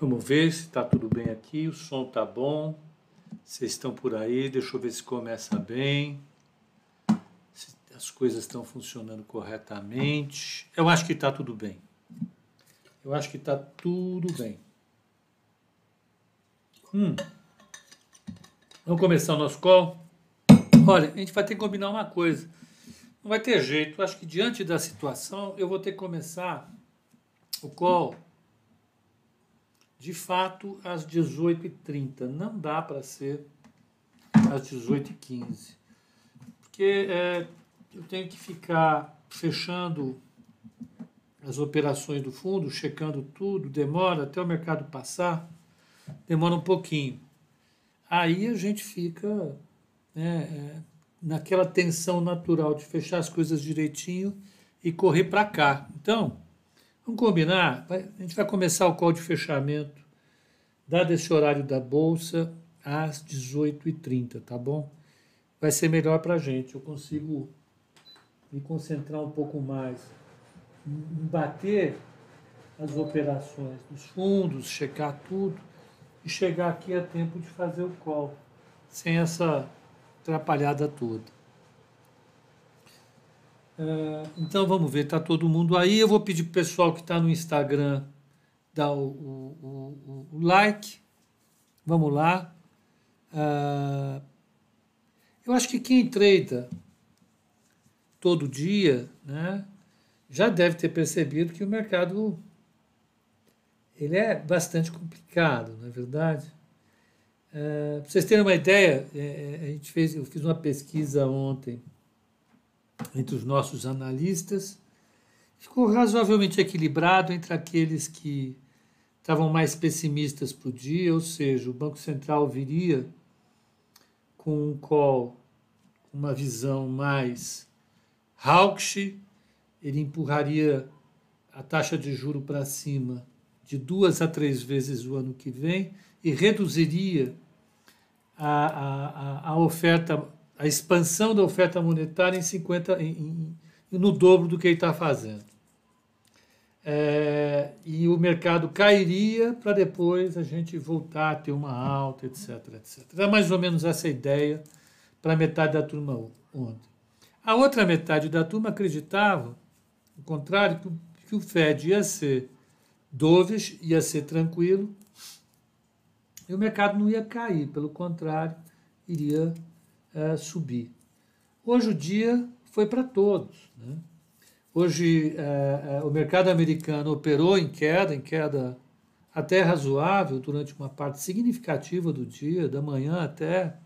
Vamos ver se está tudo bem aqui, o som está bom. Vocês estão por aí, deixa eu ver se começa bem. Se as coisas estão funcionando corretamente. Eu acho que está tudo bem. Eu acho que está tudo bem. Hum. Vamos começar o nosso call? Olha, a gente vai ter que combinar uma coisa. Não vai ter jeito. Eu acho que diante da situação, eu vou ter que começar o call de fato às 18h30. Não dá para ser às 18h15. Porque é, eu tenho que ficar fechando as operações do fundo, checando tudo, demora até o mercado passar, demora um pouquinho. Aí a gente fica né, é, naquela tensão natural de fechar as coisas direitinho e correr para cá. Então, vamos combinar? a gente vai começar o call de fechamento, dado esse horário da bolsa, às 18h30, tá bom? Vai ser melhor para a gente. Eu consigo me concentrar um pouco mais em bater as operações dos fundos, checar tudo e chegar aqui a tempo de fazer o call, sem essa atrapalhada toda. É, então vamos ver, está todo mundo aí. Eu vou pedir para o pessoal que está no Instagram dar o, o, o, o like. Vamos lá. É, eu acho que quem treina todo dia, né, já deve ter percebido que o mercado ele é bastante complicado, não é verdade? É, para vocês terem uma ideia, é, é, a gente fez, eu fiz uma pesquisa ontem entre os nossos analistas, ficou razoavelmente equilibrado entre aqueles que estavam mais pessimistas para o dia, ou seja, o Banco Central viria com um call, uma visão mais hawkish, ele empurraria a taxa de juro para cima de duas a três vezes o ano que vem, e reduziria a, a, a oferta, a expansão da oferta monetária em 50, em, em, no dobro do que ele está fazendo. É, e o mercado cairia para depois a gente voltar a ter uma alta, etc, etc. É mais ou menos essa ideia para metade da turma ontem. A outra metade da turma acreditava, ao contrário, que, que o Fed ia ser dovish, ia ser tranquilo, e o mercado não ia cair, pelo contrário, iria é, subir. Hoje o dia foi para todos. Né? Hoje é, é, o mercado americano operou em queda, em queda até razoável durante uma parte significativa do dia, da manhã até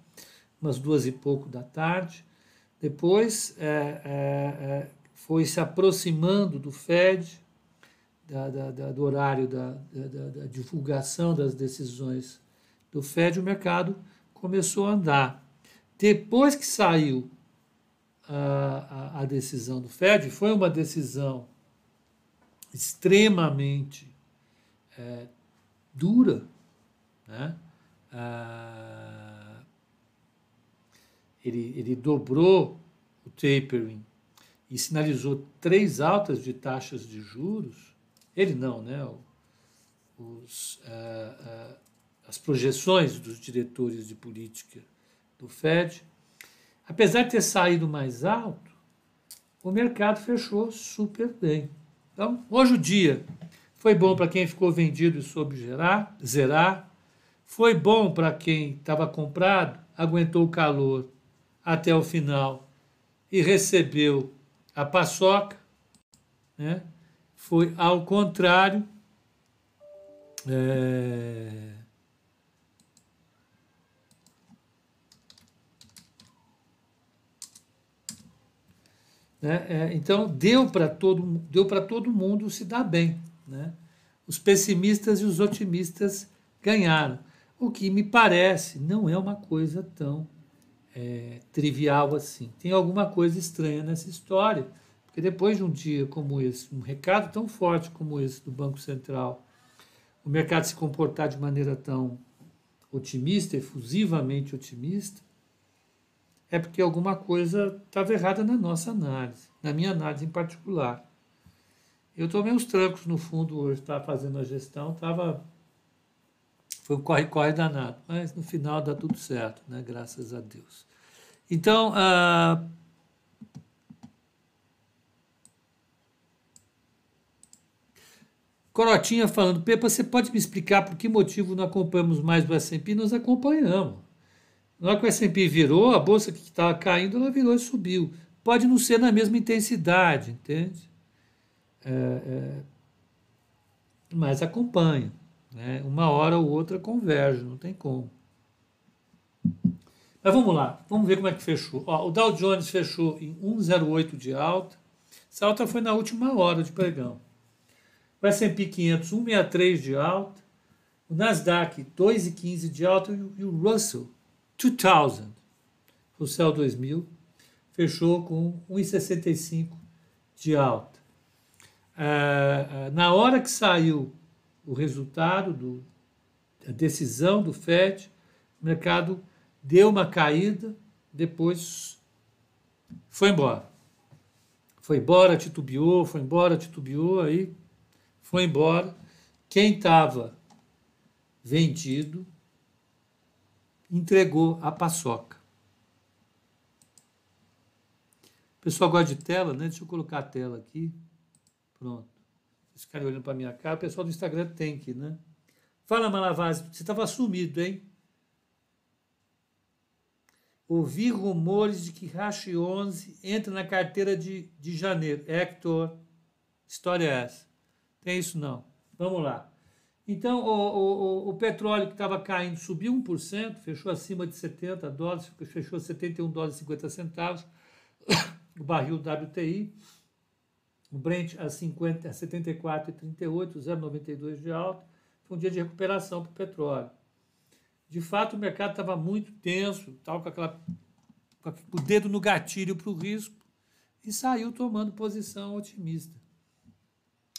umas duas e pouco da tarde. Depois foi se aproximando do Fed, da, da, da, do horário da, divulgação das decisões do Fed, o mercado começou a andar. Depois que saiu a, a, a decisão do Fed, foi uma decisão extremamente é, dura, né? Ah, ele, ele dobrou o tapering e sinalizou três altas de taxas de juros. Ele não, né? Os, uh, uh, as projeções dos diretores de política do Fed, apesar de ter saído mais alto, o mercado fechou super bem. Então, hoje o dia foi bom para quem ficou vendido e soube gerar, zerar. Foi bom para quem estava comprado, aguentou o calor até o final e recebeu a paçoca. Né? Foi ao contrário. É Né? É, então, deu para todo, deu todo mundo se dar bem. Né? Os pessimistas e os otimistas ganharam. O que me parece não é uma coisa tão é, trivial assim. Tem alguma coisa estranha nessa história, porque depois de um dia como esse, um recado tão forte como esse do Banco Central, o mercado se comportar de maneira tão otimista, efusivamente otimista, é porque alguma coisa estava errada na nossa análise, na minha análise em particular. Eu tomei uns trancos no fundo hoje, estava fazendo a gestão, estava Foi um corre-corre danado, mas no final dá tudo certo, né? Graças a Deus. Então, ah, Corotinha falando, Pepa, você pode me explicar por que motivo não acompanhamos mais o S&P? Nós acompanhamos. Na hora que o S&P virou, a bolsa que estava caindo, ela virou e subiu. Pode não ser na mesma intensidade, entende? É, é, mas acompanha. Né? Uma hora ou outra converge, não tem como. Mas vamos lá, vamos ver como é que fechou. Ó, o Dow Jones fechou em 1,08 de alta. Essa alta foi na última hora de pregão o S&P 500 1,63 de alta, o Nasdaq 2,15 de alta e o Russell 2000, o Cell 2000, fechou com 1,65 de alta. Ah, ah, na hora que saiu o resultado, do, a decisão do FED, o mercado deu uma caída, depois foi embora. Foi embora, titubeou, foi embora, titubeou, aí foi embora. Quem estava vendido entregou a paçoca. O pessoal gosta de tela, né? Deixa eu colocar a tela aqui. Pronto. Esse cara olhando para minha cara. O pessoal do Instagram tem que, né? Fala, Malavase, você estava sumido, hein? Ouvi rumores de que Rashi 11 entra na carteira de, de janeiro. Hector, história é essa? Tem isso não. Vamos lá. Então, o, o, o petróleo que estava caindo subiu 1%, fechou acima de 70 dólares, fechou 71 dólares e 50 centavos. O barril WTI, o Brent a, 50, a 74,38, 0,92 de alta. Foi um dia de recuperação para o petróleo. De fato, o mercado estava muito tenso, tal, com, aquela, com o dedo no gatilho para o risco, e saiu tomando posição otimista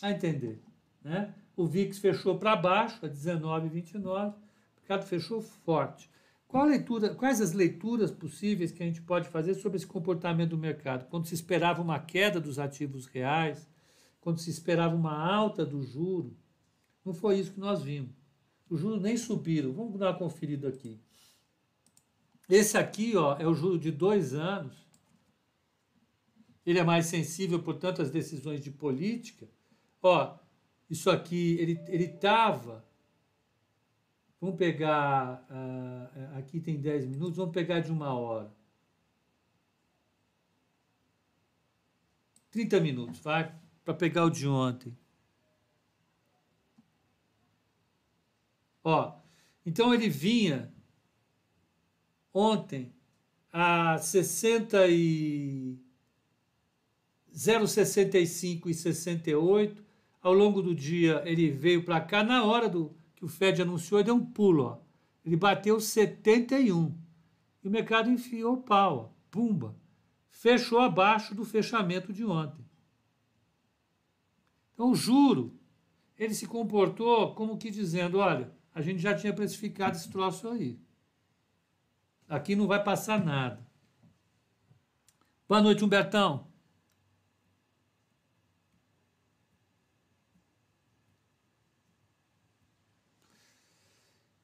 a entender. Né? O VIX fechou para baixo, a 19,29, o mercado fechou forte. Qual leitura, quais as leituras possíveis que a gente pode fazer sobre esse comportamento do mercado? Quando se esperava uma queda dos ativos reais, quando se esperava uma alta do juro, não foi isso que nós vimos. Os juros nem subiram. Vamos dar uma conferida aqui. Esse aqui ó, é o juro de dois anos. Ele é mais sensível, portanto, às decisões de política. Ó, isso aqui, ele estava. Vamos pegar. Uh, aqui tem 10 minutos, vamos pegar de uma hora. 30 minutos, vai? Para pegar o de ontem. Ó, então ele vinha ontem a 60 e 0,65 e 68 ao longo do dia, ele veio para cá, na hora do que o Fed anunciou, ele deu um pulo. Ó. Ele bateu 71. E o mercado enfiou pau. Ó. Pumba. Fechou abaixo do fechamento de ontem. Então, o juro, ele se comportou como que dizendo, olha, a gente já tinha precificado esse troço aí. Aqui não vai passar nada. Boa noite, Humbertão.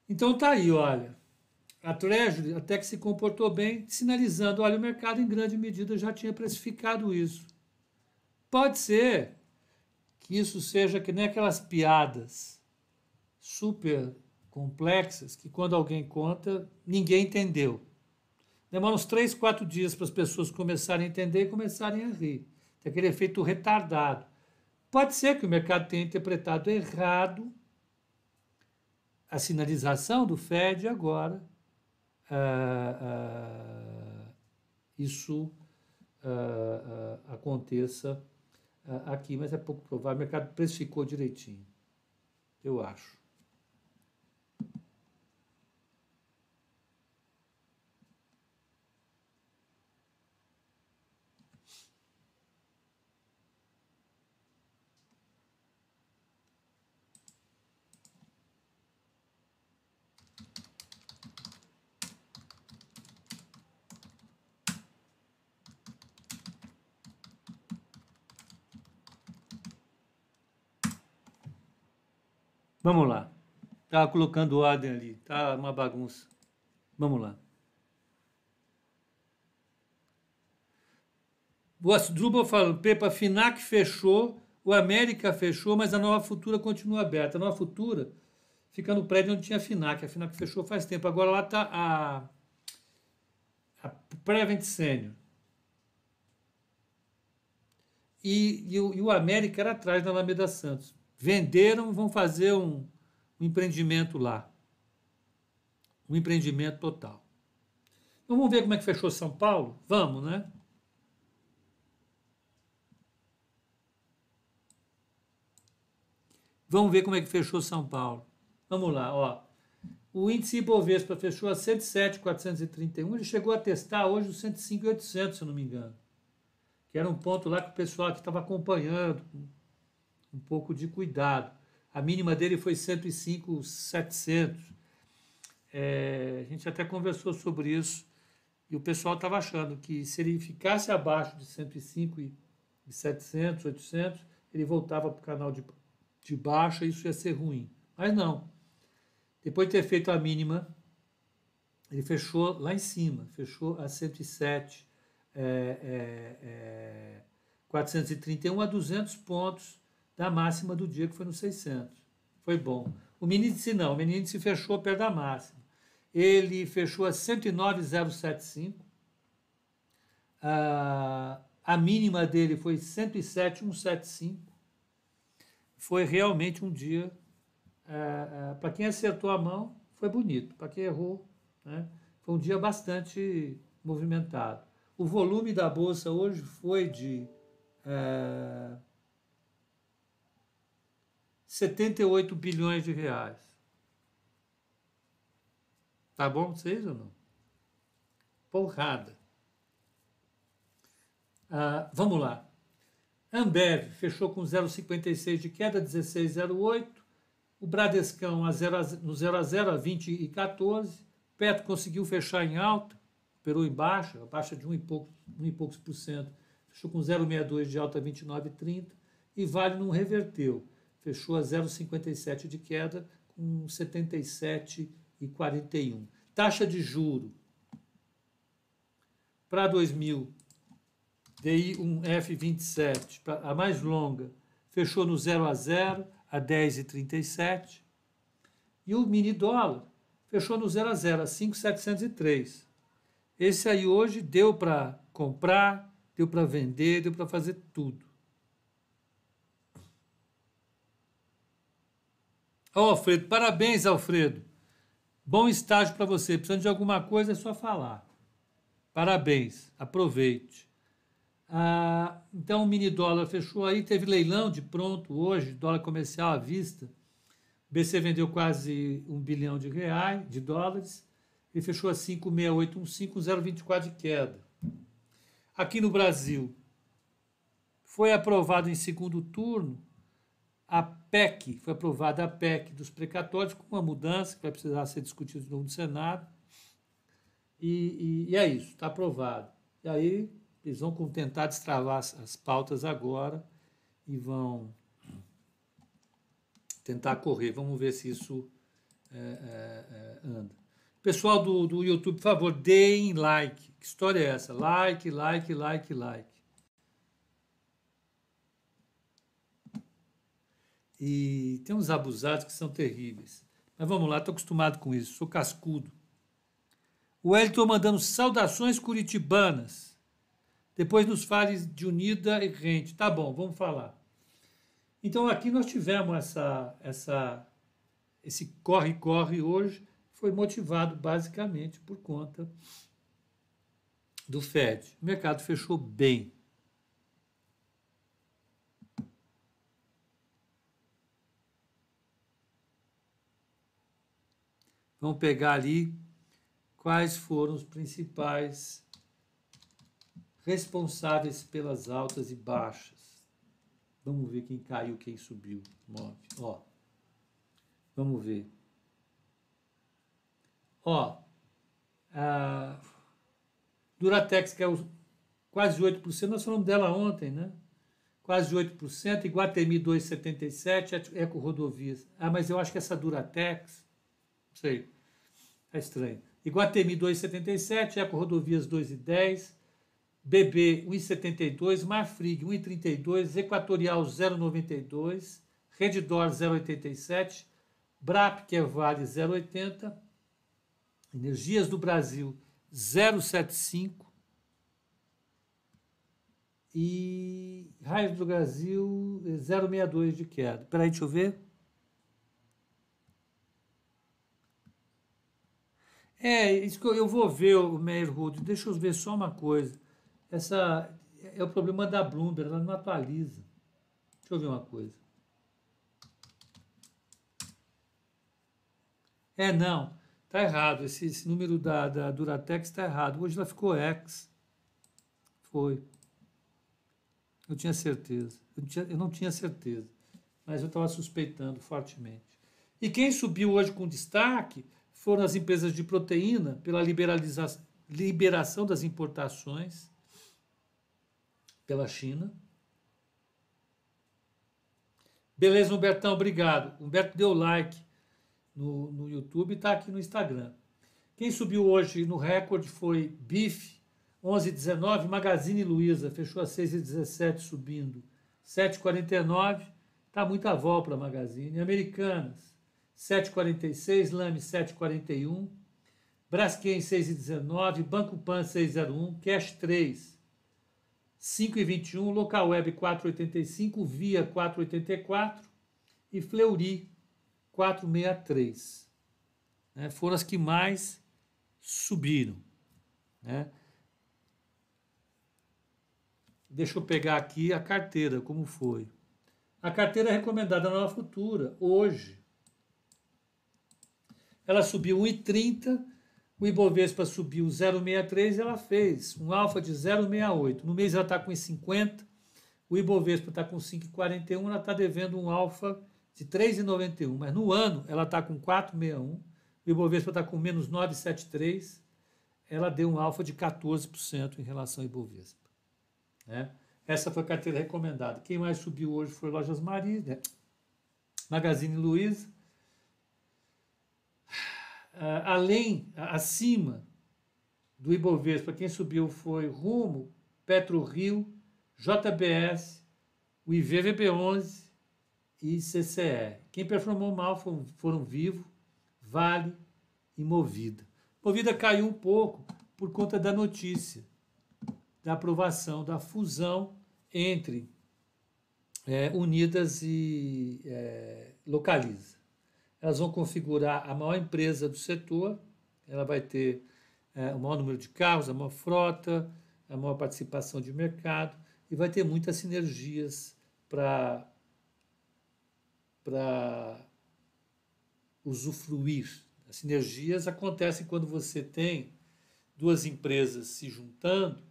Então tá aí, olha. A Treasury até que se comportou bem, sinalizando, olha, o mercado em grande medida já tinha precificado isso. Pode ser que isso seja que nem aquelas piadas super complexas que quando alguém conta, ninguém entendeu. Demora uns três, quatro dias para as pessoas começarem a entender e começarem a rir. Tem aquele efeito retardado. Pode ser que o mercado tenha interpretado errado a sinalização do FED agora uh, uh, isso uh, aconteça aqui, mas é pouco provável. O mercado precificou direitinho, eu acho. Vamos lá. Estava colocando ordem ali. Tá uma bagunça. Vamos lá. O Asdrubal falando, Pepa, Finac fechou, o América fechou, mas a Nova Futura continua aberta. A Nova Futura fica no prédio onde tinha a Finac. A Finac fechou faz tempo. Agora lá está a, a Prevent Senior. E, e, e, o, América era atrás da Alameda Santos. Venderam, vão fazer um, um empreendimento lá. Um empreendimento total. Então vamos ver como é que fechou São Paulo? Vamos, né? Vamos ver como é que fechou São Paulo. Vamos lá, ó. O índice Ibovespa fechou a 107,431, ele chegou a testar hoje os 105,800, se eu não me engano. Que era um ponto lá que o pessoal que estava acompanhando, com um pouco de cuidado. A mínima dele foi 105,700. É, a gente até conversou sobre isso e o pessoal estava achando que se ele ficasse abaixo de 105,700, 800, ele voltava para o canal de de baixa, isso ia ser ruim. Mas não. Depois de ter feito a mínima, ele fechou lá em cima, fechou a 107, é, é, é, 431 a 200 pontos da máxima do dia, que foi no 600. Foi bom. O mini índice não, o mini índice fechou perto da máxima. Ele fechou a 109,075. A, a mínima dele foi 107,175 foi realmente um dia, é, é, para quem acertou a mão, foi bonito, para quem errou, né, foi um dia bastante movimentado. O volume da bolsa hoje foi de 78 bilhões de reais. Tá bom vocês ou não? Porrada. Ah, vamos lá. Ambev fechou com 0,56 de queda, 16,08. O Bradescão a 0 a, no 0 a 0 a 20 e 14. Petro conseguiu fechar em alta, operou em baixa, baixa de 1 e poucos, 1 e poucos por cento. Fechou com 0,62 de alta, 29,30. E Vale não reverteu, fechou a 0,57 de queda, com 77,41. Taxa de juro para 2000 DI um F27, a mais longa, fechou no 0 a 0 a 10,37. E o mini dólar fechou no 0 a 0 a 5,703. Esse aí hoje deu para comprar, deu para vender, deu para fazer tudo. Ó, oh, Alfredo, parabéns, Alfredo. Bom estágio para você. Precisando de alguma coisa, é só falar. Parabéns, aproveite. Ah, então o mini dólar fechou aí, teve leilão de pronto hoje, dólar comercial à vista. O BC vendeu quase um bilhão de reais, de dólares, e fechou a 5,6815, 0,24 de queda. Aqui no Brasil, foi aprovado em segundo turno a PEC, foi aprovada a PEC dos precatórios, com uma mudança que vai precisar ser discutida de novo no Senado. E, e, e é isso, está aprovado. E aí eles vão tentar destravar as pautas agora e vão tentar correr. Vamos ver se isso é, é, é, anda. Pessoal do, do YouTube, por favor, deem like. Que história é essa? Like, like, like, like. E tem uns abusados que são terríveis. Mas vamos lá, estou acostumado com isso, sou cascudo. O Wellington mandando saudações curitibanas. Depois nos fale de unida e rente. Tá bom, vamos falar. Então aqui nós tivemos essa, essa, esse corre-corre hoje, foi motivado basicamente por conta do Fed. O mercado fechou bem. Vamos pegar ali quais foram os principais responsáveis pelas altas e baixas. Vamos ver quem caiu, quem subiu. Move. Ó. Vamos ver. Ó. A Duratex, que é quase 8%, nós falamos dela ontem, né? quase 8%, Iguatemi 2,77%, Eco Rodovias. Ah, mas eu acho que essa Duratex, sei, é estranho. Iguatemi 2,77%, Eco Rodovias 2,10%, BB 1,72%, Marfrig 1,32%, Equatorial 0,92%, Reddor 0,87%, BRAP, que é Vale 0,80%, Energias do Brasil 0,75%, e Raios do Brasil 0,62 de queda. Peraí, deixa eu ver. É, isso que eu, eu vou ver o Meyer Hood. Deixa eu ver só uma coisa. Essa é o problema da Bloomberg, ela não atualiza. Deixa eu ver uma coisa. É, não, tá errado. Esse, esse número da, da Duratex está errado. Hoje ela ficou X. Foi. Eu tinha certeza. Eu, tinha, eu não tinha certeza, mas eu estava suspeitando fortemente. E quem subiu hoje com destaque foram as empresas de proteína, pela liberalização, liberação das importações pela China. Beleza, Humbertão, obrigado. Humberto deu like no, no YouTube e está aqui no Instagram. Quem subiu hoje no recorde foi Bife, 11,19, Magazine Luiza fechou a 6,17 subindo. 7,49, tá muita vol para Magazine. Americanas, 7,46, Lame 7,41, Braskem 6,19, Banco Pan 6,01, Cash 3, 5,21, Local Web 4,85, Via 4,84 e Fleury 4,63. Né? Foram as que mais subiram. Né? Deixa eu pegar aqui a carteira, como foi. A carteira recomendada na Nova Futura, hoje. Ela subiu 1,30, o Ibovespa subiu 0,63 ela fez um alfa de 0,68. No mês ela está com 1,50, o Ibovespa está com 5,41, ela está devendo um alfa de 3,91. Mas no ano ela está com 4,61, o Ibovespa está com menos 9,73, ela deu um alfa de 14% em relação ao Ibovespa. Né? Essa foi a carteira recomendada. Quem mais subiu hoje foi Lojas Maria, né? Magazine Luiza. Uh, além, acima do Ibovespa, quem subiu foi Rumo, Petro Rio, JBS, o IVVB11 e CCE. Quem performou mal foram, foram Vivo, Vale e Movida. Movida caiu um pouco por conta da notícia da aprovação da fusão entre é, Unidas e é, Localiza. Elas vão configurar a maior empresa do setor, ela vai ter é, o maior número de carros, a maior frota, a maior participação de mercado e vai ter muitas sinergias para para usufruir. As sinergias acontecem quando você tem duas empresas se juntando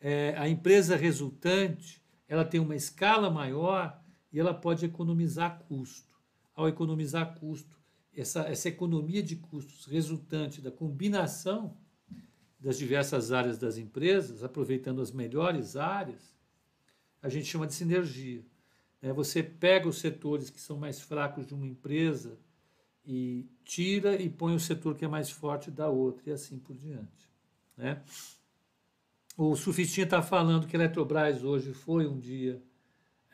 é, a empresa resultante ela tem uma escala maior e ela pode economizar custo. Ao economizar custo, essa, essa economia de custos resultante da combinação das diversas áreas das empresas, aproveitando as melhores áreas, a gente chama de sinergia. É, você pega os setores que são mais fracos de uma empresa e tira e põe o setor que é mais forte da outra, e assim por diante. Né? O Sufistinha está falando que Eletrobras hoje foi um dia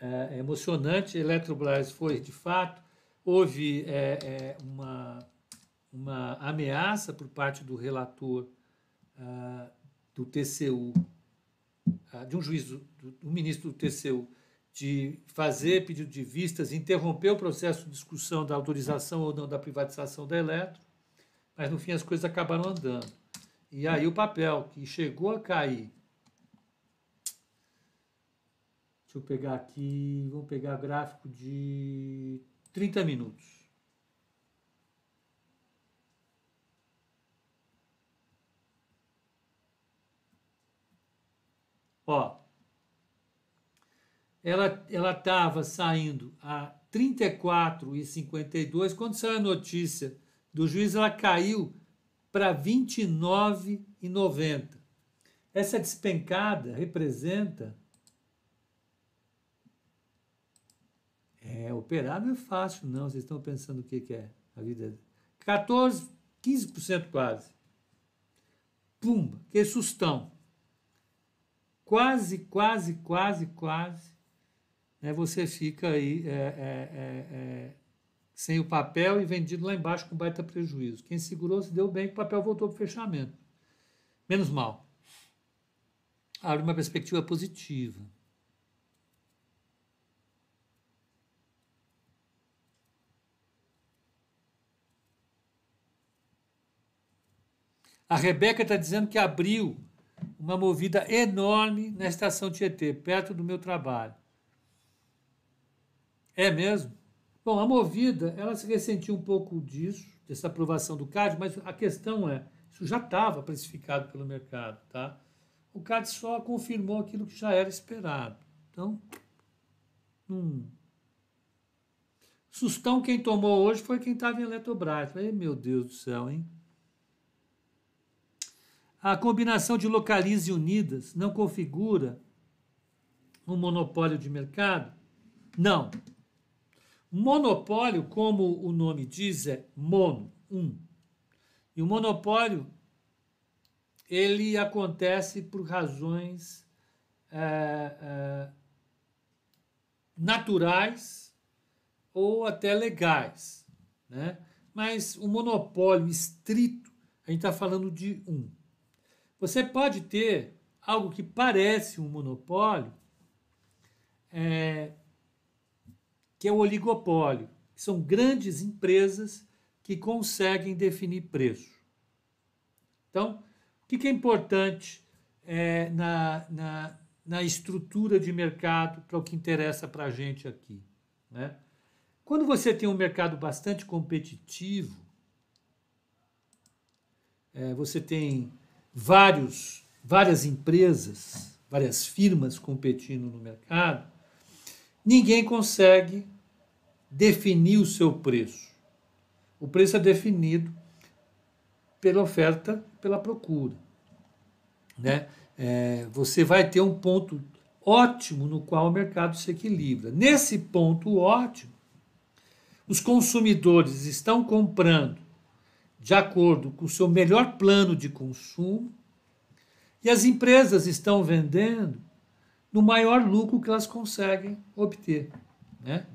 é, emocionante. Eletrobras foi de fato. Houve é, é, uma, uma ameaça por parte do relator ah, do TCU, ah, de um juiz, do, do, ministro do TCU, de fazer pedido de vistas, interromper o processo de discussão da autorização ou não da privatização da Eletro, mas no fim as coisas acabaram andando. E aí o papel que chegou a cair Deixa eu pegar aqui, vamos pegar gráfico de 30 minutos. Ó, ela ela estava saindo a 34,52. Quando saiu a notícia do juiz, ela caiu para 29,90. Essa despencada representa operar não é fácil, não. Vocês estão pensando o que, que é a vida. 14, 15% quase. Pumba, que sustão. Quase, quase, quase, quase. Né, você fica aí é, é, é, é sem o papel e vendido lá embaixo com baita prejuízo. Quem segurou se deu bem, o papel voltou para o fechamento. Menos mal. Abre uma perspectiva positiva. A Rebeca está dizendo que abriu uma movida enorme na estação Tietê, perto do meu trabalho. É mesmo? Bom, a movida, ela se ressentiu um pouco disso, dessa aprovação do CAD, mas a questão é, isso já estava precificado pelo mercado, tá? O CAD só confirmou aquilo que já era esperado. Então, hum. Sustão quem tomou hoje foi quem estava em Eletrobras. Ai, meu Deus do céu, hein? A combinação de Localize Unidas não configura um monopólio de mercado? Não. Monopólio, como o nome diz, é mono, um. E o monopólio ele acontece por razões é, é, naturais ou até legais, né? Mas o monopólio estrito, a gente está falando de um. Você pode ter algo que parece um monopólio, é, que é o oligopólio, que são grandes empresas que conseguem definir preço. Então, o que, é importante é, na, na, na estrutura de mercado para o que interessa para a gente aqui? Né? Quando você tem um mercado bastante competitivo, é, você tem vários, várias empresas, várias firmas competindo no mercado, ninguém consegue definir o seu preço. O preço é definido pela oferta, pela procura. Né? É, você vai ter um ponto ótimo no qual o mercado se equilibra. Nesse ponto ótimo, os consumidores estão comprando de acordo com o seu melhor plano de consumo, e as empresas estão vendendo no maior lucro que elas conseguem obter. Né?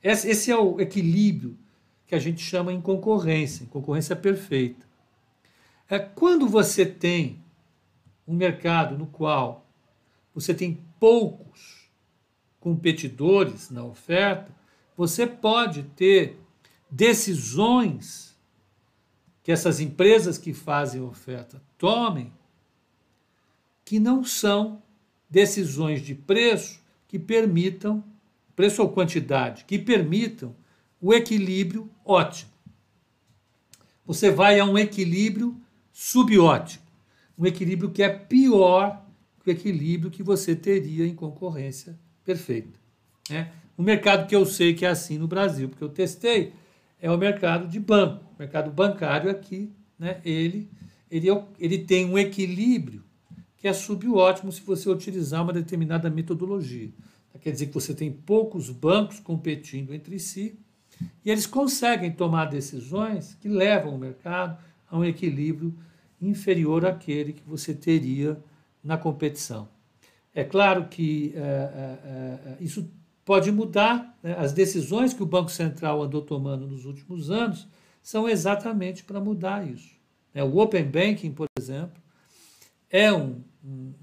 Esse é o equilíbrio que a gente chama em concorrência, em concorrência perfeita. É quando você tem um mercado no qual você tem poucos competidores na oferta, você pode ter decisões que essas empresas que fazem oferta tomem, que não são decisões de preço que permitam, preço ou quantidade, que permitam o equilíbrio ótimo. Você vai a um equilíbrio subótimo, um equilíbrio que é pior que o equilíbrio que você teria em concorrência perfeita. Né? O mercado que eu sei que é assim no Brasil, porque eu testei, é o mercado de banco. O mercado bancário aqui, né, ele, ele, é ele tem um equilíbrio que é subótimo se você utilizar uma determinada metodologia. Quer dizer que você tem poucos bancos competindo entre si e eles conseguem tomar decisões que levam o mercado a um equilíbrio inferior àquele que você teria na competição. É claro que é, é, é, isso pode mudar. Né? As decisões que o Banco Central andou tomando nos últimos anos são exatamente para mudar isso. Né? O Open Banking, por exemplo, é um, um,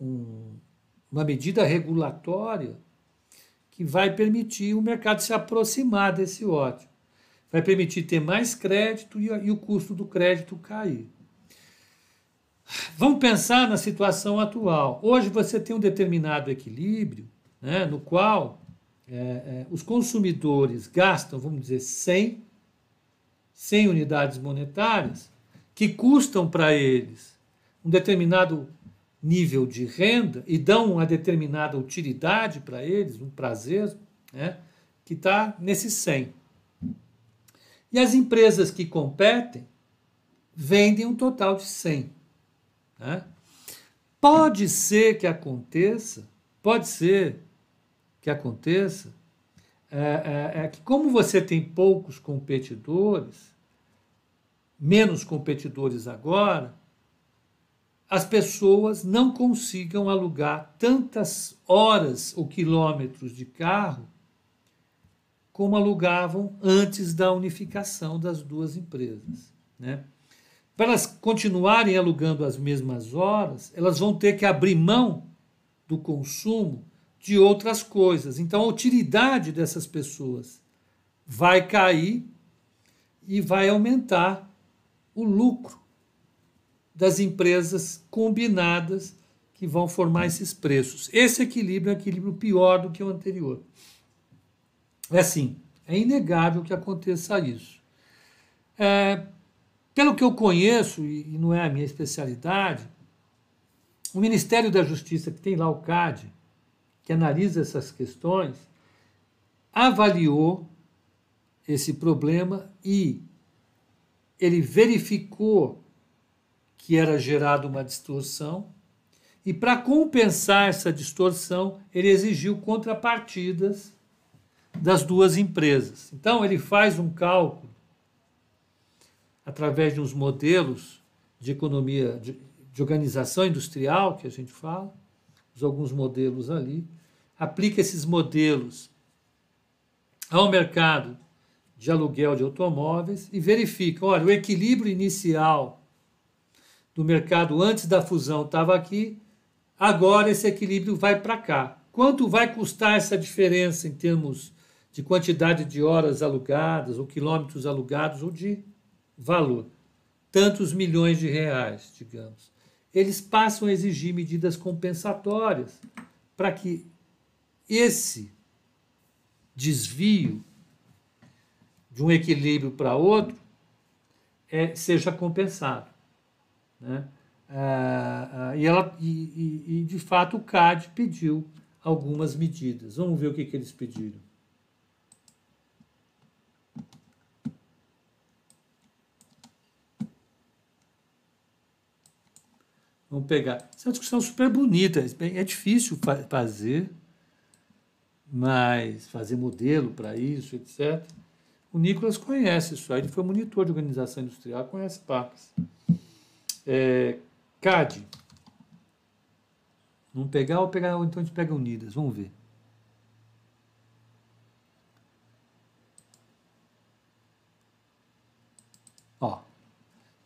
um, uma medida regulatória que vai permitir o mercado se aproximar desse ótimo. Vai permitir ter mais crédito e, e o custo do crédito cair. Vamos pensar na situação atual. Hoje você tem um determinado equilíbrio né, no qual é, é, os consumidores gastam, vamos dizer, 100, 100 unidades monetárias, que custam para eles um determinado nível de renda e dão uma determinada utilidade para eles, um prazer, né, que está nesse 100. E as empresas que competem vendem um total de 100. Né? Pode ser que aconteça pode ser que aconteça é, é, é que, como você tem poucos competidores, menos competidores agora, as pessoas não consigam alugar tantas horas ou quilômetros de carro como alugavam antes da unificação das duas empresas. Né? Para elas continuarem alugando as mesmas horas, elas vão ter que abrir mão do consumo de outras coisas. Então, a utilidade dessas pessoas vai cair e vai aumentar o lucro das empresas combinadas que vão formar esses preços. Esse equilíbrio é um equilíbrio pior do que o anterior. É assim, é inegável que aconteça isso. É, pelo que eu conheço, e não é a minha especialidade, o Ministério da Justiça, que tem lá o CAD, que analisa essas questões, avaliou esse problema e ele verificou que era gerada uma distorção e para compensar essa distorção, ele exigiu contrapartidas das duas empresas. Então ele faz um cálculo através de uns modelos de economia de, de organização industrial que a gente fala, alguns modelos ali, aplica esses modelos ao mercado de aluguel de automóveis e verifica, olha, o equilíbrio inicial do mercado antes da fusão estava aqui, agora esse equilíbrio vai para cá. Quanto vai custar essa diferença em termos de quantidade de horas alugadas, ou quilômetros alugados, ou de valor? Tantos milhões de reais, digamos eles passam a exigir medidas compensatórias para que esse desvio de um equilíbrio para outro é, seja compensado. Né? Ah, ah, e, ela, e, e, de fato, o CAD pediu algumas medidas. Vamos ver o que, que eles pediram. Vamos pegar. Essa é uma discussão super bonita. É difícil fazer, mas fazer modelo para isso, etc. O Nicolas conhece isso aí, ele foi monitor de organização industrial, conhece PACs. É, CAD. Vamos pegar ou pegar, ou então a gente pega Unidas, vamos ver.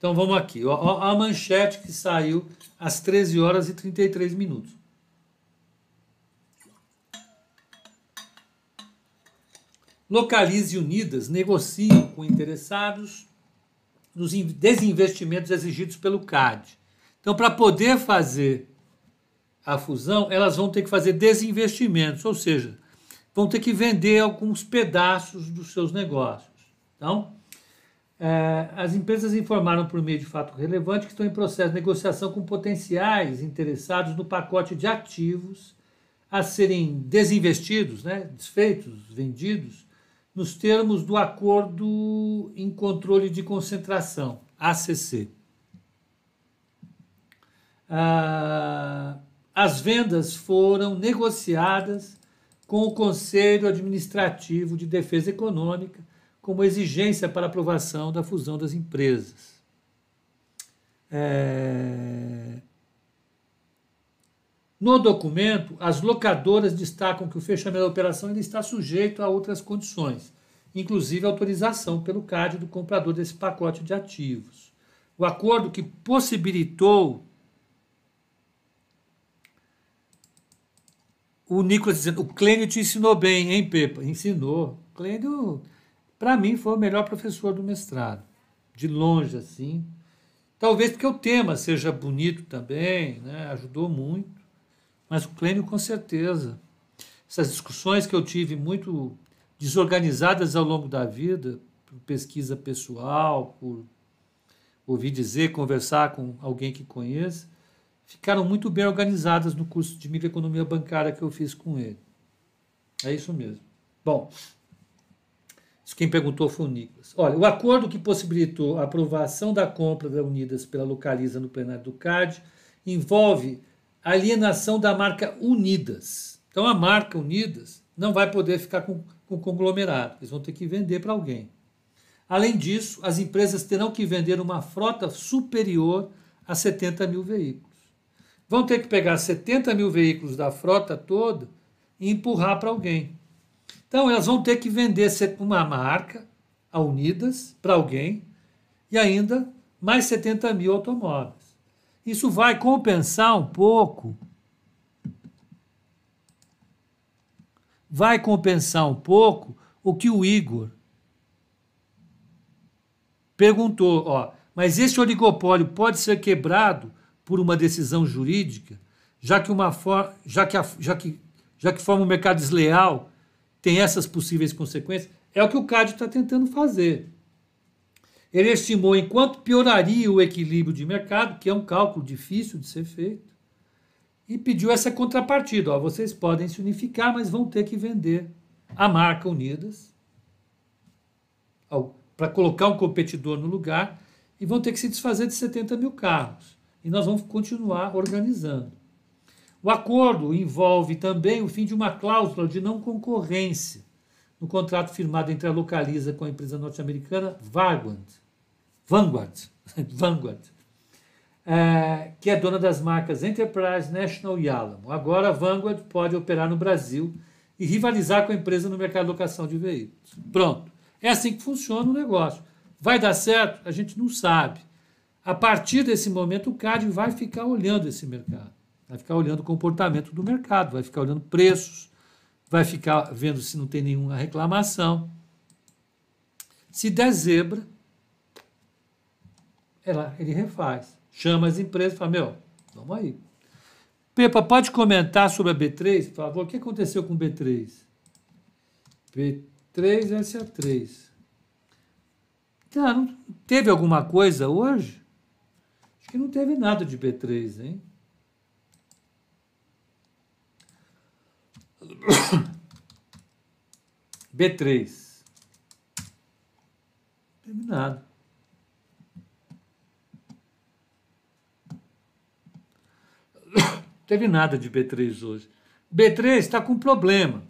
Então vamos aqui. Ó, a manchete que saiu às 13 horas e 33 minutos. Localize Unidas negociam com interessados nos desinvestimentos exigidos pelo CAD. Então, para poder fazer a fusão, elas vão ter que fazer desinvestimentos, ou seja, vão ter que vender alguns pedaços dos seus negócios. Então, as empresas informaram por meio de fato relevante que estão em processo de negociação com potenciais interessados no pacote de ativos a serem desinvestidos, né, desfeitos, vendidos, nos termos do Acordo em Controle de Concentração, ACC. Ah, as vendas foram negociadas com o Conselho Administrativo de Defesa Econômica como exigência para aprovação da fusão das empresas. É... No documento, as locadoras destacam que o fechamento da operação ainda está sujeito a outras condições, inclusive autorização pelo CAD do comprador desse pacote de ativos. O acordo que possibilitou o Nicolas dizendo, o Clênio te ensinou bem, hein, Pepa? Ensinou. Clênio para mim, foi o melhor professor do mestrado. De longe, assim. Talvez porque o tema seja bonito também, né? ajudou muito. Mas o Clênio, com certeza. Essas discussões que eu tive muito desorganizadas ao longo da vida, por pesquisa pessoal, por ouvir dizer, conversar com alguém que conheça, ficaram muito bem organizadas no curso de microeconomia bancária que eu fiz com ele. É isso mesmo. Bom, quem perguntou foi o Nicolas. Olha, o acordo que possibilitou a aprovação da compra da Unidas pela Localiza no plenário do CAD envolve alienação da marca Unidas. Então a marca Unidas não vai poder ficar com, com conglomerado, eles vão ter que vender para alguém. Além disso, as empresas terão que vender uma frota superior a 70 mil veículos. Vão ter que pegar 70 mil veículos da frota toda e empurrar para alguém. Então, elas vão ter que vender uma marca, a Unidas, para alguém, e ainda mais 70 mil automóveis. Isso vai compensar um pouco. Vai compensar um pouco o que o Igor perguntou, ó, mas esse oligopólio pode ser quebrado por uma decisão jurídica, já que uma for, já que, a, já que já que forma um mercado desleal, tem essas possíveis consequências, é o que o CAD está tentando fazer. Ele estimou enquanto pioraria o equilíbrio de mercado, que é um cálculo difícil de ser feito, e pediu essa contrapartida. Ó, vocês podem se unificar, mas vão ter que vender a marca Unidas para colocar um competidor no lugar e vão ter que se desfazer de 70 mil carros. E nós vamos continuar organizando. O acordo envolve também o fim de uma cláusula de não concorrência no contrato firmado entre a Localiza com a empresa norte-americana Vanguard, Vanguard, Vanguard é, que é dona das marcas Enterprise, National e Alamo. Agora a Vanguard pode operar no Brasil e rivalizar com a empresa no mercado de locação de veículos. Pronto. É assim que funciona o negócio. Vai dar certo? A gente não sabe. A partir desse momento, o CAD vai ficar olhando esse mercado. Vai ficar olhando o comportamento do mercado, vai ficar olhando preços, vai ficar vendo se não tem nenhuma reclamação. Se der zebra, ela, ele refaz. Chama as empresas e fala: Meu, vamos aí. Pepa, pode comentar sobre a B3, por favor? O que aconteceu com B3? B3 SA3. Tá, teve alguma coisa hoje? Acho que não teve nada de B3, hein? B3. Terminado. Teve nada de B3 hoje. B3 está com problema.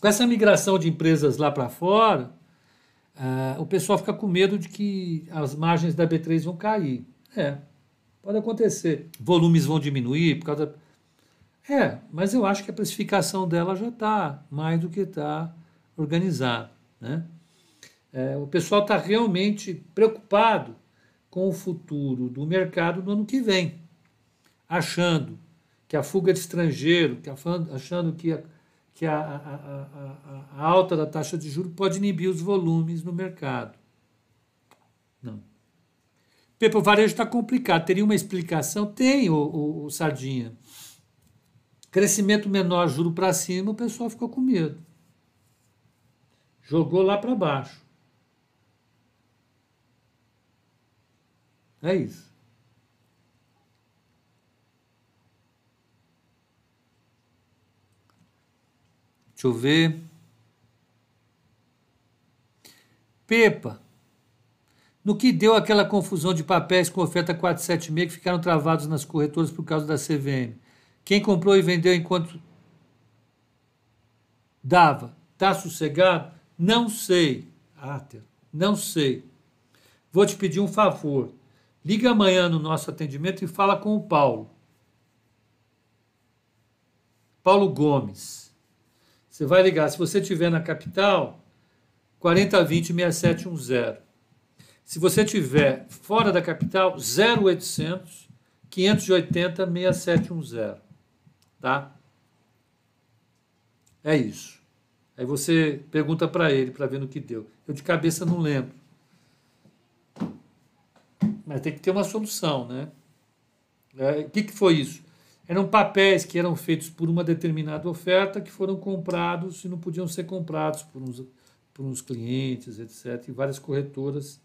Com essa migração de empresas lá para fora, uh, o pessoal fica com medo de que as margens da B3 vão cair. É, pode acontecer. Volumes vão diminuir por causa é, mas eu acho que a precificação dela já está mais do que está organizada. Né? É, o pessoal está realmente preocupado com o futuro do mercado no ano que vem, achando que a fuga de estrangeiro, que a, achando que, a, que a, a, a, alta da taxa de juros pode inibir os volumes no mercado. Não. Pepa, o varejo está complicado. Teria uma explicação? Tem, o, o, o Sardinha. Crescimento menor, juro para cima, o pessoal ficou com medo. Jogou lá para baixo. É isso. Deixa eu ver. Pepa. No que deu aquela confusão de papéis com oferta 476 que ficaram travados nas corretoras por causa da CVM? Quem comprou e vendeu enquanto dava, está sossegado? Não sei, Arthur, não sei. Vou te pedir um favor. Liga amanhã no nosso atendimento e fala com o Paulo. Paulo Gomes. Você vai ligar. Se você estiver na capital, 4020 6710. Se você estiver fora da capital, 0800 580 6710 tá? É isso. Aí você pergunta para ele para ver no que deu. Eu de cabeça não lembro. Mas tem que ter uma solução, né? É, o que, que foi isso? Eram papéis que eram feitos por uma determinada oferta que foram comprados e não podiam ser comprados por uns, por uns clientes, etc. E várias corretoras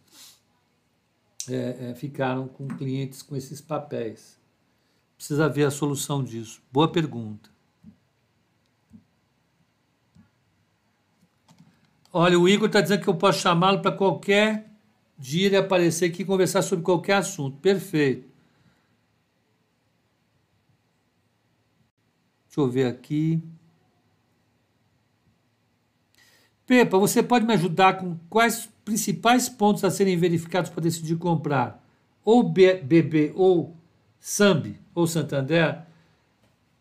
é, é, ficaram com clientes com esses papéis. Precisa ver a solução disso. Boa pergunta. Olha, o Igor está dizendo que eu posso chamá-lo para qualquer dia ele aparecer aqui e conversar sobre qualquer assunto. Perfeito. Deixa eu ver aqui. Pepa, você pode me ajudar com quais principais pontos a serem verificados para decidir comprar? Ou BB ou SAMB ou Santander?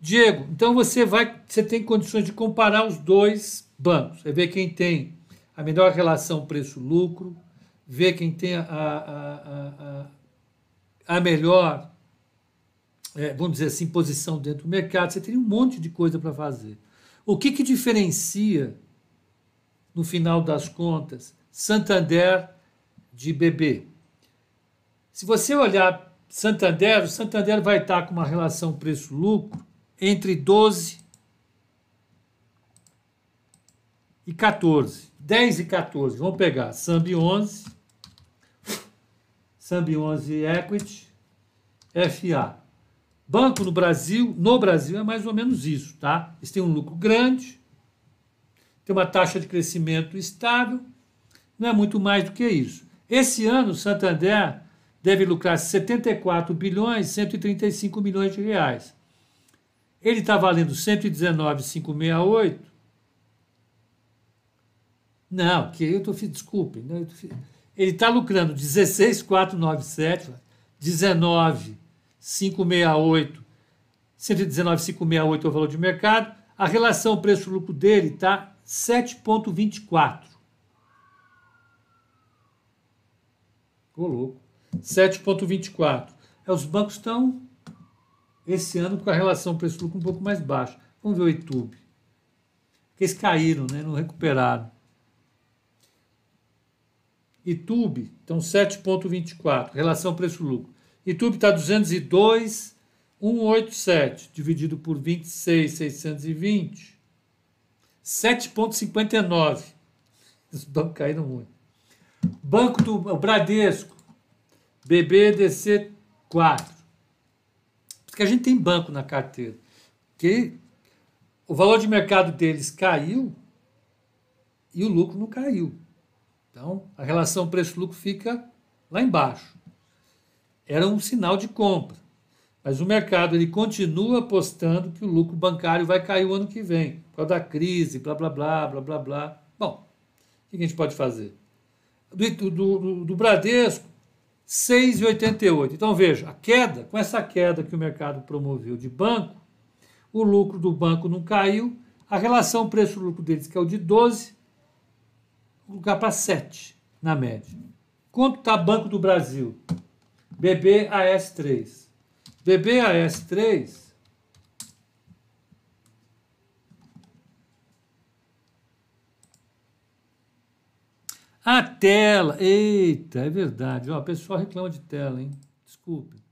Diego, então você vai, você tem condições de comparar os dois bancos. É ver quem tem a melhor relação preço-lucro, ver quem tem a, a, a, a melhor, é, vamos dizer assim, posição dentro do mercado. Você tem um monte de coisa para fazer. O que, que diferencia no final das contas, Santander de BB. Se você olhar Santander, o Santander vai estar com uma relação preço-lucro entre 12 e 14. 10 e 14. Vamos pegar Sambi 11, Sambi 11 Equity, FA. Banco no Brasil, no Brasil é mais ou menos isso, tá? Eles têm um lucro grande, tem uma taxa de crescimento estável, não é muito mais do que isso. Esse ano, o Santander deve lucrar 74 bilhões 135 milhões de reais. Ele está valendo 119,568. Não, que eu estou desculpe, né? ele está lucrando 16,497, 19,568, 119,568 é o valor de mercado. A relação preço-lucro dele está 7,24. Ô, louco. 7,24. É, os bancos estão, esse ano, com a relação preço-lucro um pouco mais baixa. Vamos ver o YouTube. Porque eles caíram, né? não recuperaram. YouTube, então 7,24. Relação preço-lucro. YouTube está 202,187, dividido por 26,620 7,59. Os bancos caíram muito. Banco do Bradesco, BBDC 4. Porque a gente tem banco na carteira. Que o valor de mercado deles caiu e o lucro não caiu. Então, a relação preço-lucro fica lá embaixo. Era um sinal de compra. Mas o mercado ele continua apostando que o lucro bancário vai cair o ano que vem, por causa da crise, blá blá blá, blá blá blá. Bom, o que a gente pode fazer? Do, do, do, do Bradesco, 6,88. Então veja, a queda, com essa queda que o mercado promoveu de banco, o lucro do banco não caiu, a relação preço-lucro deles caiu de 12, lugar para 7 na média. Quanto está Banco do Brasil? BBAS3. BBAS3 A tela, eita, é verdade. Ó, o pessoal reclama de tela, hein? Desculpe.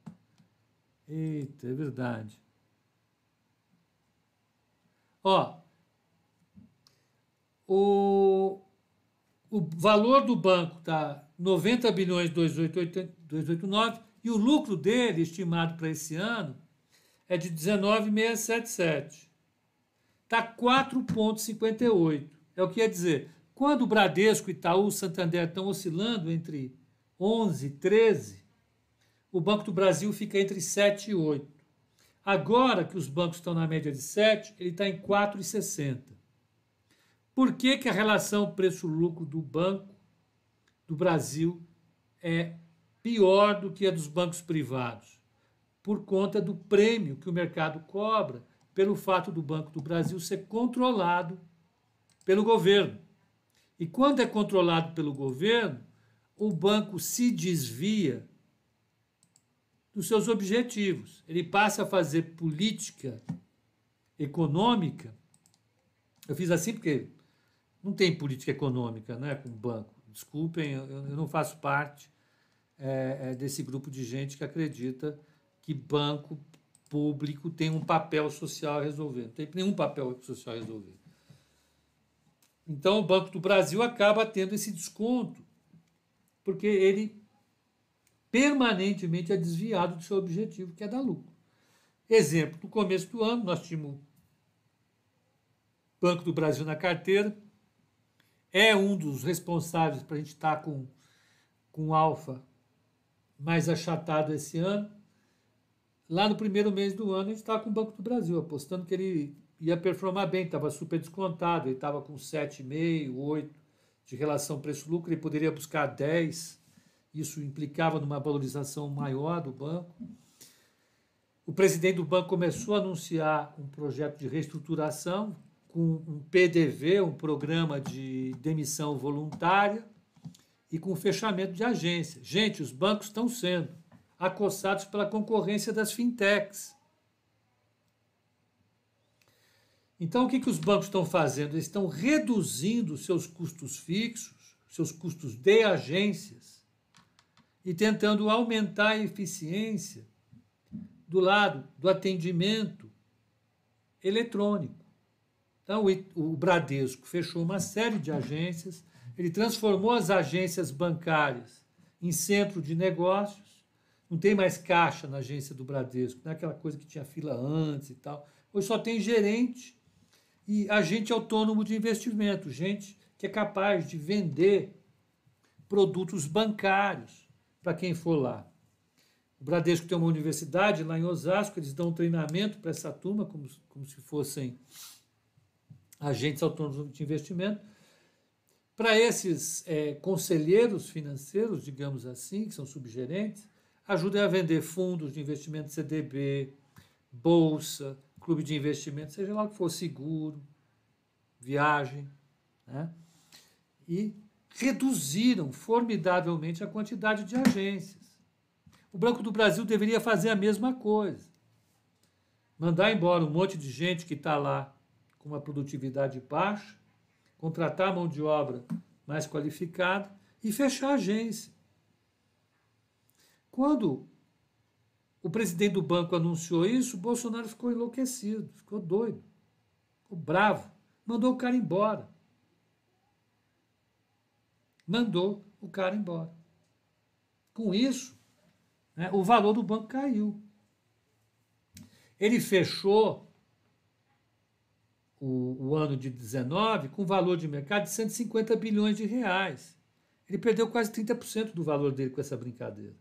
Eita, é verdade. Ó, o, o valor do banco tá 90 bilhões 289 e o lucro dele, estimado para esse ano, é de 19,677. Está 4,58. É o que quer dizer, quando o Bradesco, Itaú Santander estão oscilando entre 11 e 13, o Banco do Brasil fica entre 7 e 8. Agora que os bancos estão na média de 7, ele está em 4,60. Por que, que a relação preço-lucro do Banco do Brasil é pior do que a dos bancos privados, por conta do prêmio que o mercado cobra pelo fato do Banco do Brasil ser controlado pelo governo. E quando é controlado pelo governo, o banco se desvia dos seus objetivos. Ele passa a fazer política econômica. Eu fiz assim porque não tem política econômica né, com o banco. Desculpem, eu, eu não faço parte é, é, desse grupo de gente que acredita que banco público tem um papel social a resolver. Não tem nenhum papel social a resolver. Então, o Banco do Brasil acaba tendo esse desconto, porque ele permanentemente é desviado do seu objetivo, que é dar lucro. Exemplo, no começo do ano, nós tínhamos Banco do Brasil na carteira, é um dos responsáveis para a gente estar com, com alfa mais achatado esse ano. lá no primeiro mês do ano, a gente estava com o Banco do Brasil, apostando que ele ia performar bem, estava super descontado, ele estava com 7,5, 8 de relação preço-lucro, ele poderia buscar 10, isso implicava numa valorização maior do banco. O presidente do banco começou a anunciar um projeto de reestruturação com um PDV, um programa de demissão voluntária, e com fechamento de agências. Gente, os bancos estão sendo acossados pela concorrência das fintechs. Então, o que, que os bancos estão fazendo? Eles estão reduzindo seus custos fixos, seus custos de agências, e tentando aumentar a eficiência do lado do atendimento eletrônico. Então, o Bradesco fechou uma série de agências, ele transformou as agências bancárias em centro de negócios, não tem mais caixa na agência do Bradesco, não é aquela coisa que tinha fila antes e tal. Hoje só tem gerente e agente autônomo de investimento, gente que é capaz de vender produtos bancários para quem for lá. O Bradesco tem uma universidade lá em Osasco, eles dão treinamento para essa turma, como, como se fossem agentes autônomos de investimento. Para esses é, conselheiros financeiros, digamos assim, que são subgerentes, ajudem a vender fundos de investimento CDB, bolsa, clube de investimento, seja lá o que for, seguro, viagem. Né? E reduziram formidavelmente a quantidade de agências. O Banco do Brasil deveria fazer a mesma coisa. Mandar embora um monte de gente que está lá com uma produtividade baixa, contratar mão de obra mais qualificada e fechar a agência. Quando o presidente do banco anunciou isso, Bolsonaro ficou enlouquecido, ficou doido, ficou bravo, mandou o cara embora. Mandou o cara embora. Com isso, né, o valor do banco caiu. Ele fechou o, o, ano de 19 com valor de mercado de 150 bilhões de reais. Ele perdeu quase 30% do valor dele com essa brincadeira.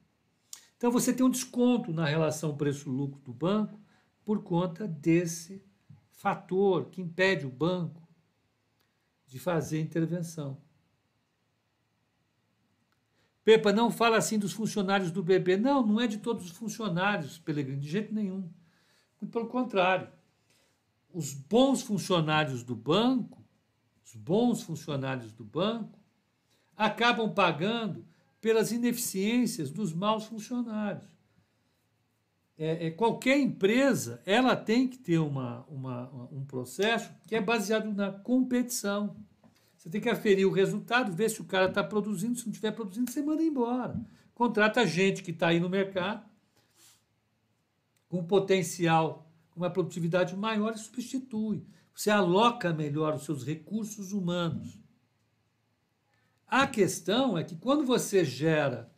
Então você tem um desconto na relação preço-lucro do banco por conta desse fator que impede o banco de fazer intervenção. Pepa, não fala assim dos funcionários do BB. Não, não é de todos os funcionários, Pelegrino, de jeito nenhum. Muito pelo contrário. Os bons funcionários do banco, os bons funcionários do banco, acabam pagando pelas ineficiências dos maus funcionários. É, é, qualquer empresa ela tem que ter uma, uma, um processo que é baseado na competição. Você tem que aferir o resultado, ver se o cara está produzindo. Se não estiver produzindo, você manda embora. Contrata gente que está aí no mercado, com potencial, com uma produtividade maior e substitui. Você aloca melhor os seus recursos humanos. A questão é que quando você gera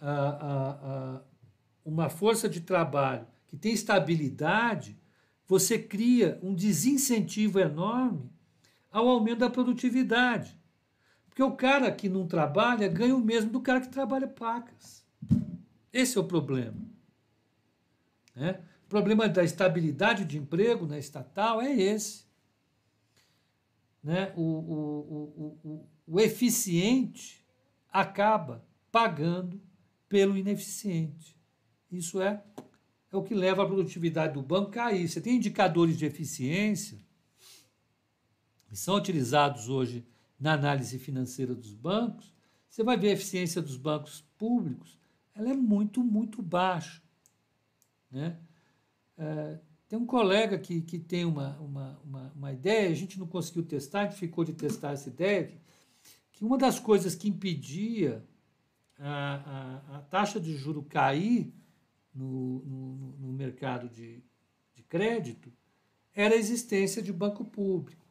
ah, ah, ah, uma força de trabalho que tem estabilidade, você cria um desincentivo enorme ao aumento da produtividade. Porque o cara que não trabalha ganha o mesmo do cara que trabalha pacas. Esse é o problema. Né? O problema da estabilidade de emprego na estatal é esse. Né? O, o, o, o eficiente acaba pagando pelo ineficiente. Isso é, é o que leva a produtividade do banco a cair. Você tem indicadores de eficiência que são utilizados hoje na análise financeira dos bancos, você vai ver a eficiência dos bancos públicos, ela é muito, muito baixa. Né? É, tem um colega que, que tem uma, uma, uma, uma, ideia, a gente não conseguiu testar, a gente ficou de testar essa ideia, que uma das coisas que impedia a, a, a taxa de juro cair no, no, no mercado de, de crédito era a existência de banco público.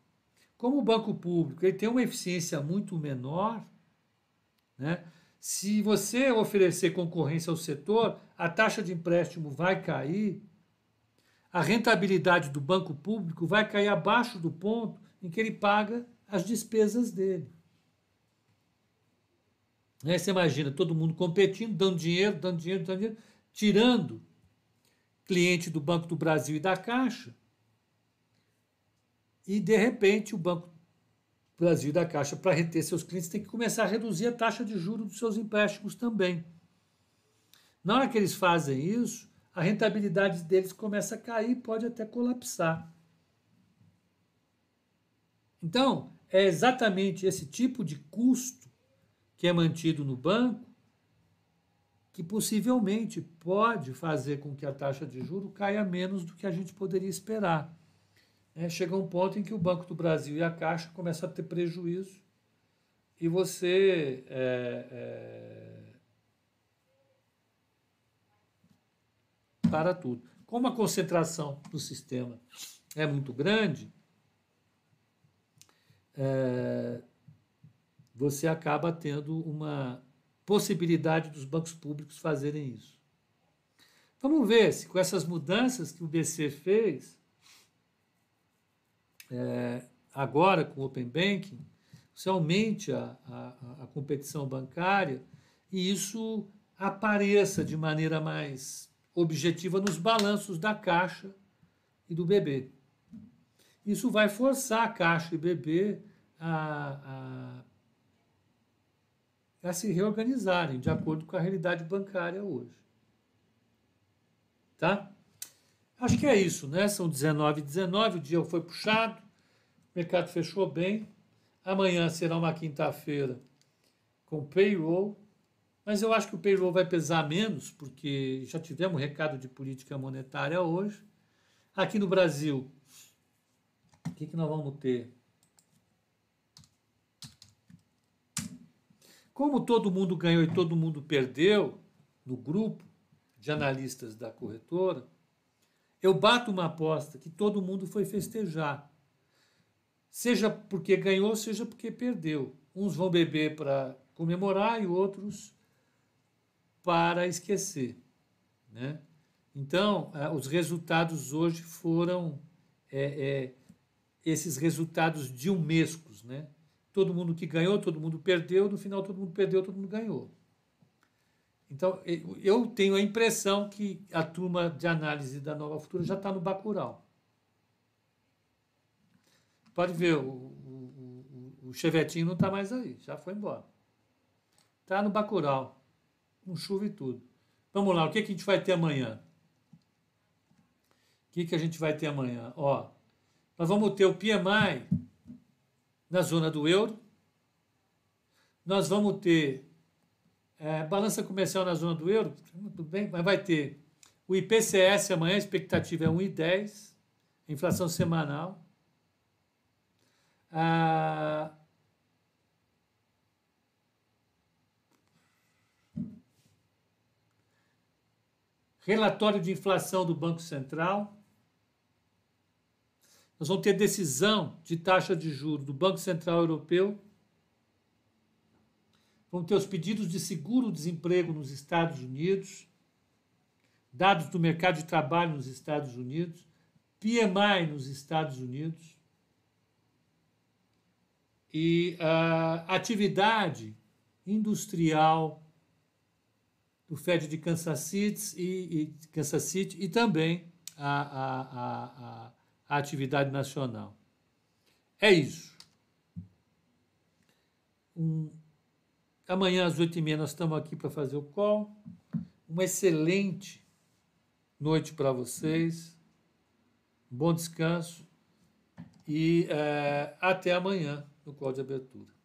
Como o banco público ele tem uma eficiência muito menor, né? se você oferecer concorrência ao setor, a taxa de empréstimo vai cair, a rentabilidade do banco público vai cair abaixo do ponto em que ele paga as despesas dele. Aí você imagina todo mundo competindo, dando dinheiro, dando dinheiro, dando dinheiro, tirando cliente do Banco do Brasil e da Caixa, e de repente o Banco do Brasil e da Caixa, para reter seus clientes, tem que começar a reduzir a taxa de juros dos seus empréstimos também. Na hora que eles fazem isso, a rentabilidade deles começa a cair, pode até colapsar. Então, é exatamente esse tipo de custo que é mantido no banco que possivelmente pode fazer com que a taxa de juro caia menos do que a gente poderia esperar. É, chega um ponto em que o Banco do Brasil e a Caixa começam a ter prejuízo e você é, é, para tudo. Como a concentração do sistema é muito grande, é, você acaba tendo uma possibilidade dos bancos públicos fazerem isso. Vamos ver se com essas mudanças que o BC fez, é, agora com o Open Banking, você aumente a, a, a competição bancária e isso apareça de maneira mais objetiva nos balanços da Caixa e do BB. Isso vai forçar a Caixa e BB a, a, a se reorganizarem de acordo com a realidade bancária hoje. Tá? Acho que é isso, né? São 19 e 19, o dia foi puxado, o mercado fechou bem. Amanhã será uma quinta-feira com payroll, mas eu acho que o payroll vai pesar menos, porque já tivemos um recado de política monetária hoje. Aqui no Brasil, o que, que nós vamos ter? Como todo mundo ganhou e todo mundo perdeu no grupo de analistas da corretora, eu bato uma aposta que todo mundo foi festejar. Seja porque ganhou, seja porque perdeu. Uns vão beber para comemorar e outros para esquecer. Né? Então, eh, os resultados hoje foram é, é, esses resultados dilmescos, né? Todo mundo que ganhou, todo mundo perdeu, no final todo mundo perdeu, todo mundo ganhou. Então, eu tenho a impressão que a turma de análise da Nova Futura já está no Bacurau. Pode ver, o, o, o, o Chevetinho não está mais aí, já foi embora. Está no Bacurau, com chuva e tudo. Vamos lá, o que, que a gente vai ter amanhã? O que, que a gente vai ter amanhã? Ó, nós vamos ter o PMI na zona do euro. Nós vamos ter é, balança comercial na zona do euro, tudo bem, mas vai ter o IPCS amanhã, a expectativa é 1,10, inflação semanal. Ah, relatório de inflação do Banco Central. Nós vamos ter decisão de taxa de juros do Banco Central Europeu. Vamos ter os pedidos de seguro-desemprego nos Estados Unidos, dados do mercado de trabalho nos Estados Unidos, PMI nos Estados Unidos e a atividade industrial do Fed de Kansas City e, e Kansas City e também a, a, a, a atividade nacional. É isso. Um, amanhã às oito e meia nós estamos aqui para fazer o call. Uma excelente noite para vocês. Bom descanso e é, até amanhã no call de abertura.